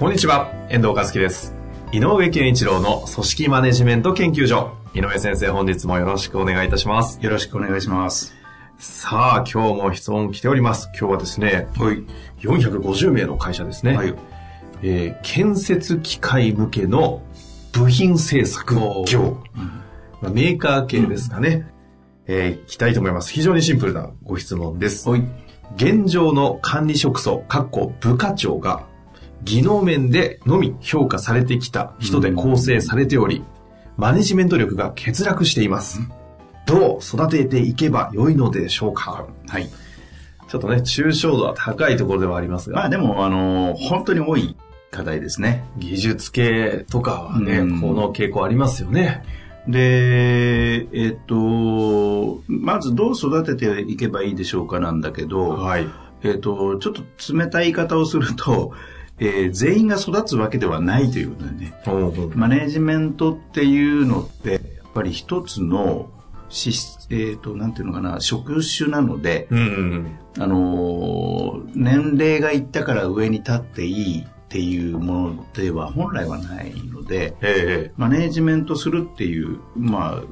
こんにちは、遠藤和樹です。井上健一郎の組織マネジメント研究所。井上先生、本日もよろしくお願いいたします。よろしくお願いします。さあ、今日も質問来ております。今日はですね、はい。450名の会社ですね。はい。えー建設機械向けの部品製作業。まあ、メーカー系ですかね。えー、いきたいと思います。非常にシンプルなご質問です。はい。現状の管理職層、かっこ部課長が、技能面でのみ評価されてきた人で構成されており、マネジメント力が欠落しています。どう育てていけばよいのでしょうか？はい。ちょっとね、抽象度は高いところではありますが、まあでも、あのー本当に多い課題ですね。技術系とかはね、うんこの傾向ありますよね。で、えっと、まずどう育てていけばいいでしょうかなんだけど、はい。えっと、ちょっと冷たい言い方をすると、えー全員が育つわけではないということでね。マネージメントっていうのって、やっぱり一つの資質、えっ、と、なんていうのかな、職種なので、うんうんあのー年齢がいったから上に立っていいっていうものでは本来はないので、ええ。マネージメントするっていう、まあ、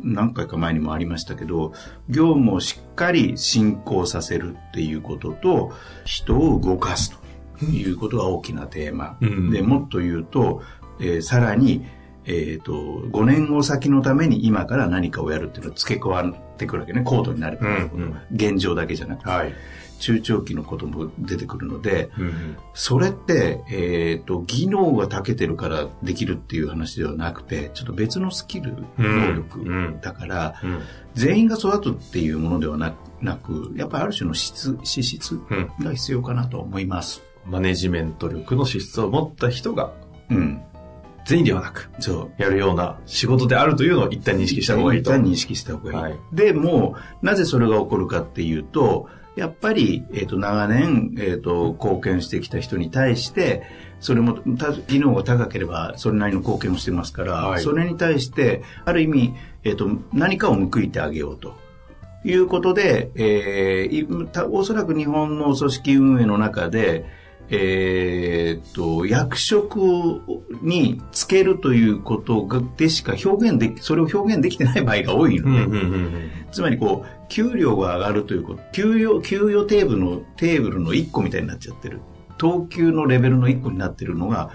何回か前にもありましたけど、業務をしっかり進行させるっていうことと、人を動かすということが大きなテーマ。うん。で、もっと言うと、えーさらに、えっ、と、5年後先のために今から何かをやるっていうのを付け加わってくるわけね、高度になる、うんうん。現状だけじゃなくて、はい。中長期のことも出てくるので、うんうん。それって、えっ、と、技能が長けてるからできるっていう話ではなくて、ちょっと別のスキル、うん。能力だから、うん。全員が育つっていうものではななく、やっぱりある種の質、資質うん。が必要かなと思います。マネジメント力の資質を持った人がうん。全員ではなく、そう。やるような仕事であるというのを一旦認識した方がいいと。一旦認識した方がいい。はいで、もう、なぜそれが起こるかっていうと、やっぱり、えっ、と、長年、えっ、と、貢献してきた人に対して、それも、た技能が高ければ、それなりの貢献をしてますから、はいそれに対して、ある意味、えっ、と、何かを報いてあげようと。いうことで、えーおそらく日本の組織運営の中で、えーっと、役職につけるということがでしか表現でき、それを表現できてない場合が多いので、うんうんうんうんつまりこう、給料が上がるということ、給与、給与テーブルの、テーブルの1個みたいになっちゃってる。等級のレベルの1個になってるのが、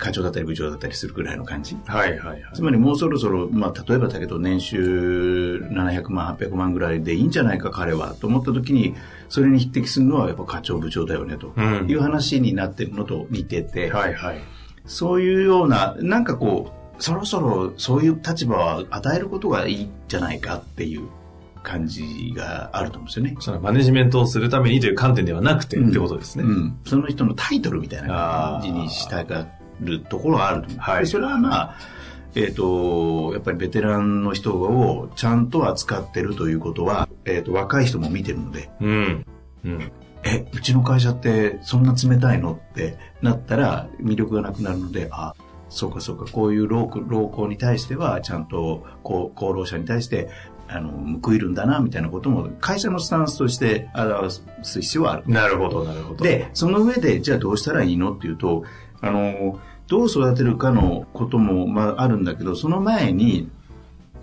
課長だったり部長だったりするぐらいの感じ。はいはいはい。つまりもうそろそろ、まあ、例えばだけど、年収700万、800万ぐらいでいいんじゃないか、彼は。と思った時に、それに匹敵するのはやっぱ課長部長だよね、とうんいう話になってるのと似てて、はいはい。そういうような、なんかこう、そろそろそういう立場は与えることがいいんじゃないかっていう感じがあると思うんですよね。そのマネジメントをするためにという観点ではなくてうんってことですね。うん。その人のタイトルみたいな感じにしたがるところはあると。はいでそれはまあ、えっ、と、やっぱりベテランの人をちゃんと扱ってるということは、えっ、と、若い人も見てるので、うん。うん。え、うちの会社ってそんな冷たいの？ってなったら魅力がなくなるので、あ、そうかそうか、こういう老老後に対しては、ちゃんとこう功労者に対して、あの、報いるんだな、みたいなことも、会社のスタンスとして表す必要はある。なるほどなるほど。、で、その上で、じゃあどうしたらいいの？っていうと、あの、どう育てるかのことも、まあ、あるんだけど、その前に、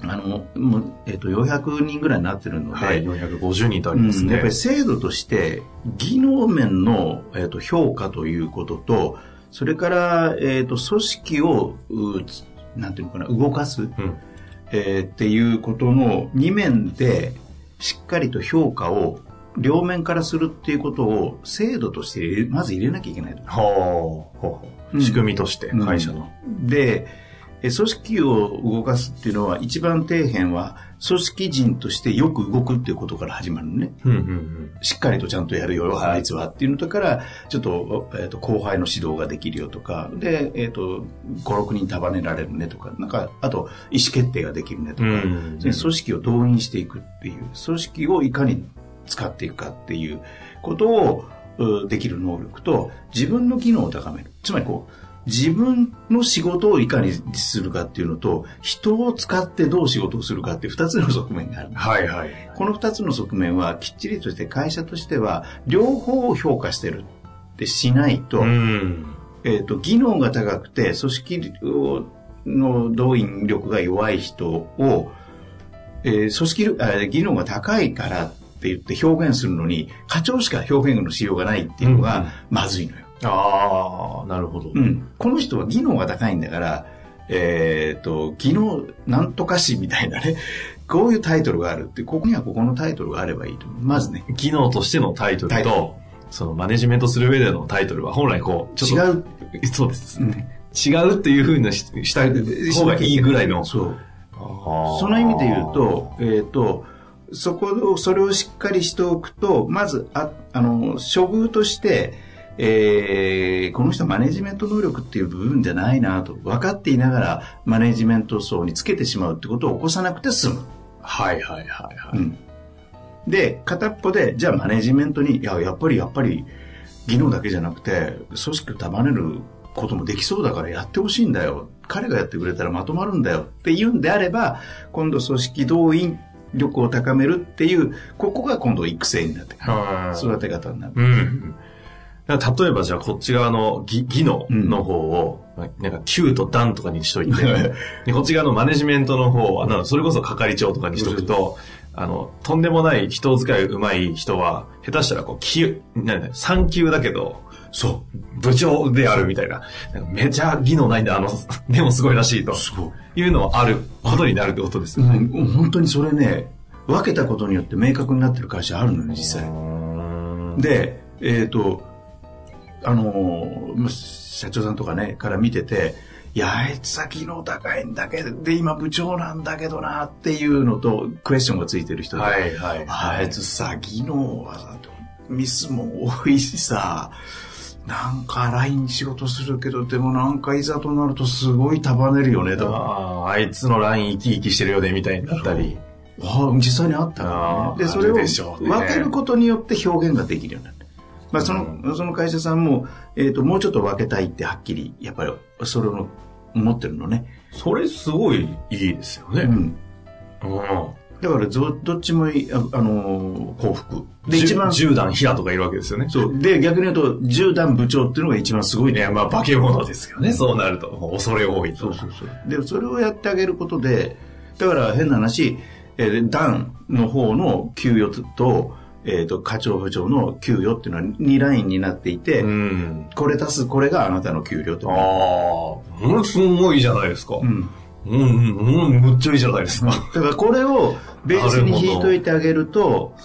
あの、もう、えっ、と、400人ぐらいになってるので、はい、450人とありますね。うんやっぱり制度として、技能面の、えー、と評価ということと、それから、えー、と組織をうつなんていうのかな動かす、うん。えーっていうことの2面でしっかりと評価を両面からするっていうことを制度としてまず入れなきゃいけないと。ほうほうほう。うん仕組みとして、会社の。で、え組織を動かすっていうのは一番底辺は組織人としてよく動くっていうことから始まるのね。うんうんしっかりとちゃんとやるよ、あいつはっていうのとから、ちょっと、えっ、と、後輩の指導ができるよとか、で、えっ、と、5、6人束ねられるねとか、なんか、あと、意思決定ができるねとか、うんで組織を動員していくっていう、組織をいかに使っていくかっていうことを、うできる能力と、自分の機能を高める。つまりこう、自分の仕事をいかにするかっていうのと、人を使ってどう仕事をするかっていう二つの側面がある。はいはい。この二つの側面はきっちりとして会社としては両方を評価してるってしないと、うん。えっ、と、技能が高くて組織をの動員力が弱い人を、えー組織力あ技能が高いからって言って表現するのに課長しか表現のしようがないっていうのうんがまずいのよ。ああ、なるほど。うん。この人は技能が高いんだから、えっ、と、技能なんとかしみたいなね、こういうタイトルがあるって、ここにはここのタイトルがあればいいと思う。まずね。技能としてのタイトルと、そのマネジメントする上でのタイトルは本来こう、ちょっと違う。そうです。うん違うっていうふうにしした方がいいぐらいの。そう。そその意味で言うと、えっ、と、そこを、それをしっかりしておくと、まず、あ、あの、処遇として、えーこの人はマネジメント能力っていう部分じゃないなと分かっていながらマネジメント層につけてしまうってことを起こさなくて済む。はいはいはいはい。うん。で、片っぽで、じゃあマネジメントに、いや、やっぱりやっぱり、技能だけじゃなくて、組織を束ねることもできそうだからやってほしいんだよ。彼がやってくれたらまとまるんだよって言うんであれば、今度組織動員力を高めるっていう、ここが今度育成になってくる。うん育て方になる。うん。例えばじゃあこっち側の技技能の方を、なんか Q と段とかにしといて、でこっち側のマネジメントの方は、それこそ係長とかにしとくと、あの、とんでもない人使い上手い人は、下手したらこう、級、なんだ3級だけど、そ部長であるみたいな。めちゃ技能ないんだ、あの、でもすごいらしいとう。。そう。いうのはあることになるってことですよね。うん、本当にそれね、分けたことによって明確になってる会社あるのよ、実際。で、えっ、と、あの社長さんとかね、から見てて、いや、あいつは技能高いんだけど、で、今部長なんだけどな、っていうのと、クエスチョンがついてる人で、はいはい。あいつさ、技能はさ、ミスも多いしさ、なんか LINE 仕事するけど、でもなんかいざとなるとすごい束ねるよね、とか。ああ、あいつのライン生き生きしてるよね、みたいになったり。ああ実際にあったからね。で、それを分けることによって表現ができるようになる。まあ、その、その会社さんも、えっ、と、もうちょっと分けたいってはっきり、やっぱり、それを思ってるのね。それすごいいいですよね。うん。うん。だからど、どっちもあ、あのー幸福。で、で、一番、10段平とかいるわけですよね。そう。で、逆に言うと、10段部長っていうのが一番すごいね。いや、まあ、化け物ですよね。そうなると。恐れ多いと。そうそうそう。で、それをやってあげることで、だから変な話、えー、段の方の給与と、えっ、と、課長部長の給与っていうのは2ラインになっていて、うん。これ足すこれがあなたの給料と。ああ、ものすごいじゃないですか。う。うんん。うん、うん、むっちゃいいじゃないですか。だからこれをベースに引いといてあげると、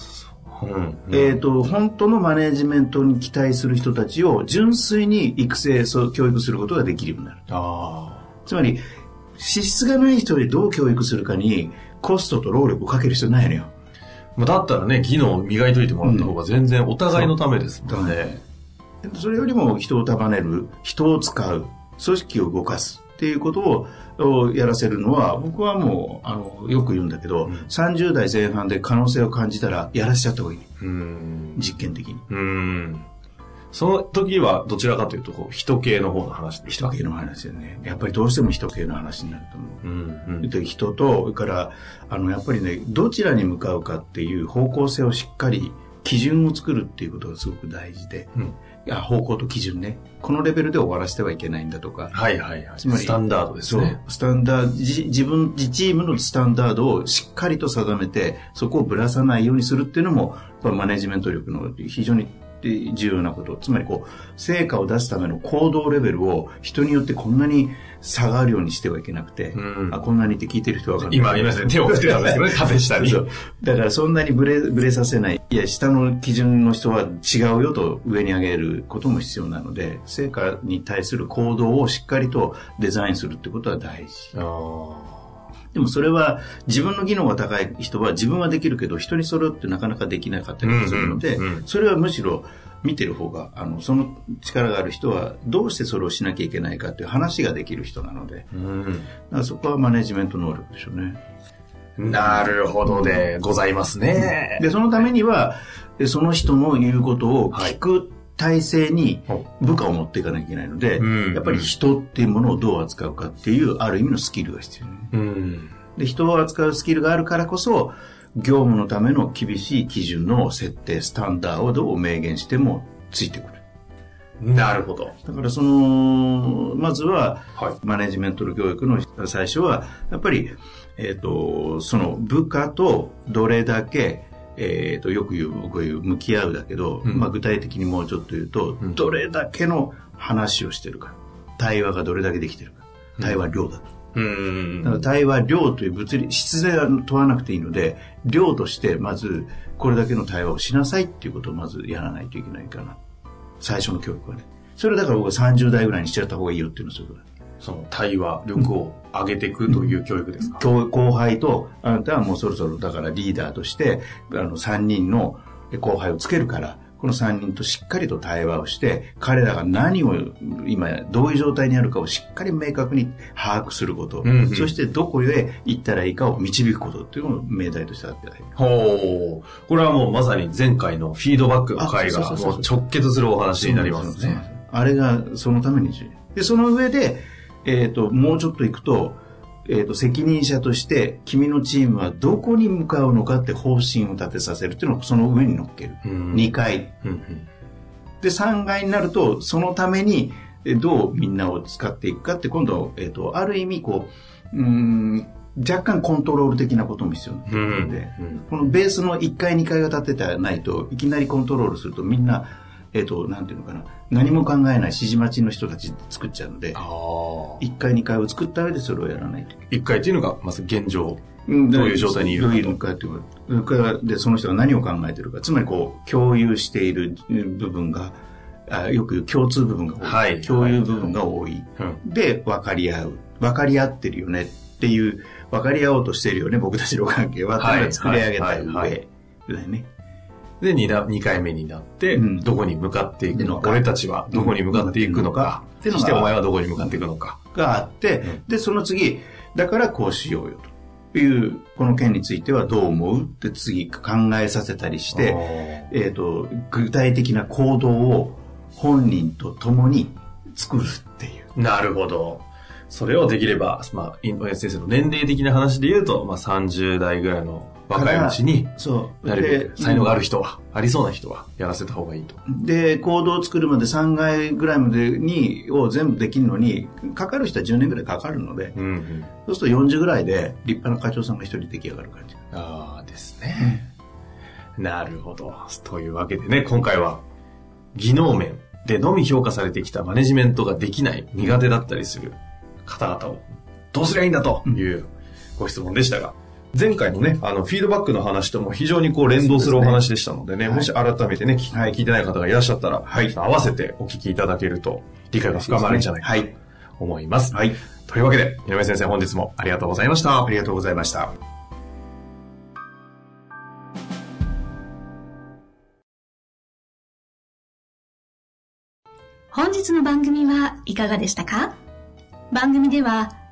うん。えっ、と、本当のマネジメントに期待する人たちを純粋に育成、そう教育することができるようになる。あつまり、資質がない人にどう教育するかにコストと労力をかける必要ないのよ。あ。まあだったらね、技能を磨いといてもらった方が全然お互いのためですもんね。それよりも人を束ねる、人を使う、組織を動かすっていうことををやらせるのは、僕はもう、あの、よく言うんだけど、30代前半で可能性を感じたらやらせちゃった方がいい。うん。実験的に。うん。その時はどちらかというと、こう、人系の方の話。人系の話よね。やっぱりどうしても人系の話になると思う。うん。うん。で人と、それから、あの、やっぱりね、どちらに向かうかっていう方向性をしっかり、基準を作るっていうことがすごく大事で、うん方向と基準ね。このレベルで終わらせてはいけないんだとか、はいはいはい。つまりスタンダードですね。、スタンダード、じ自分、自チームのスタンダードをしっかりと定めて、そこをぶらさないようにするっていうのも、マネジメント力の非常にで重要なこと。つまりこう、成果を出すための行動レベルを人によってこんなに差があるようにしてはいけなくて、うんあこんなにって聞いてる人は分かんない。今、今ですね、手を振ってたんですけどね、縦下に。そうだからそんなにブレ、ブレさせない。いや、下の基準の人は違うよと上に上げることも必要なので、成果に対する行動をしっかりとデザインするってことは大事。でもそれは自分の技能が高い人は自分はできるけど人にそれってなかなかできなかったりするので、うんうんうんそれはむしろ見てる方が、あの、その力がある人はどうしてそれをしなきゃいけないかっていう話ができる人なので、だからそこはマネジメント能力でしょうね。うん。なるほどでございますね。で、そのためには、でその人の言うことを聞く体制にはい部下を持っていかなきゃいけないので、うんやっぱり人っていうものをどう扱うかっていう、ある意味のスキルが必要ね。うん。で、人を扱うスキルがあるからこそ、業務のための厳しい基準の設定、スタンダードを明言してもついてくる。なるほど。だからその、まずは、はい。マネジメントの教育の最初は、やっぱり、えっ、と、その部下とどれだけ、えっ、と、よく言う、僕が言う、向き合うだけど、うんまあ具体的にもうちょっと言うと、うんどれだけの話をしてるか。対話がどれだけできてるか。対話量だと。うんだから対話量という物理、質では問わなくていいので、量としてまずこれだけの対話をしなさいっていうことをまずやらないといけないかな。最初の教育はね。それだから僕は30代ぐらいにしちゃった方がいいよっていうのはそういうことだ。その対話力を上げていくという教育ですか、教後輩と、あなたはもうそろそろだからリーダーとして、あの3人の後輩をつけるから、この3人としっかりと対話をして、彼らが何を今、どういう状態にあるかをしっかり明確に把握すること、うんうん。そしてどこへ行ったらいいかを導くことっていうのを命題としてあって。ほう。これはもうまさに前回のフィードバックの回が直結するお話になりますね。あれがそのためにで、その上で、えっ、と、もうちょっと行くと、えっ、と、責任者として、君のチームはどこに向かうのかって方針を立てさせるっていうのをその上に乗っける。うん2回。うんうんで、3階になると、そのために、えどうみんなを使っていくかって、今度、えっ、と、ある意味、こう、うーん、若干コントロール的なことも必要になので、うんこのベースの1階、2階が立ててないと、いきなりコントロールすると、みんな、えっ、と、なんていうのかな、何も考えない指示待ちの人たち作っちゃうのであ、あ。1階、2階を作った上でそれをやらないと。一回っていうのが、まず現状。うんどういう状態にいるかとどういうかっていうかで、その人が何を考えてるか。つまり、こう、共有している部分が、あよく共通部分が多い。はい共有部分が多い。うんで、分かり合う。分かり合ってるよねっていう、分かり合おうとしてるよね、僕たちの関係は。ってい作り上げたはいはいはい上だよね。で、二だ二回目になって、うんどこに向かっていくのか。うん俺たちはどこに向かっていくのか。うんそしてお前はどこに向かっていくのか。があって、うんで、その次、だからこうしようよという、この件についてはどう思うって次考えさせたりして、えっ、と、具体的な行動を本人と共に作るっていう。なるほど。それをできれば、まあ、井上先生の年齢的な話で言うと、まあ、30代ぐらいの若いうちに、そう。なるべでく才能がある人は、ありそうな人は、やらせた方がいいと。で、行動を作るまで3回ぐらいまでに、を全部できるのに、かかる人は10年ぐらいかかるので、うん、うん。そうすると40ぐらいで立派な課長さんが一人出来上がる感じ。ああですね。なるほど。というわけでね、今回は、技能面でのみ評価されてきたマネジメントができない、苦手だったりする方々を、どうすりゃいいんだというご質問でしたが、前回のね、あの、フィードバックの話とも非常にこう連動するお話でしたのでね、はいもし改めてね、聞はい聞いてない方がいらっしゃったら、合わせてお聞きいただけると、理解が深まるんじゃないかとはい。思います。はい。というわけで、井上先生本日もありがとうございましたあ。りがとうございました。本日の番組はいかがでしたか？番組では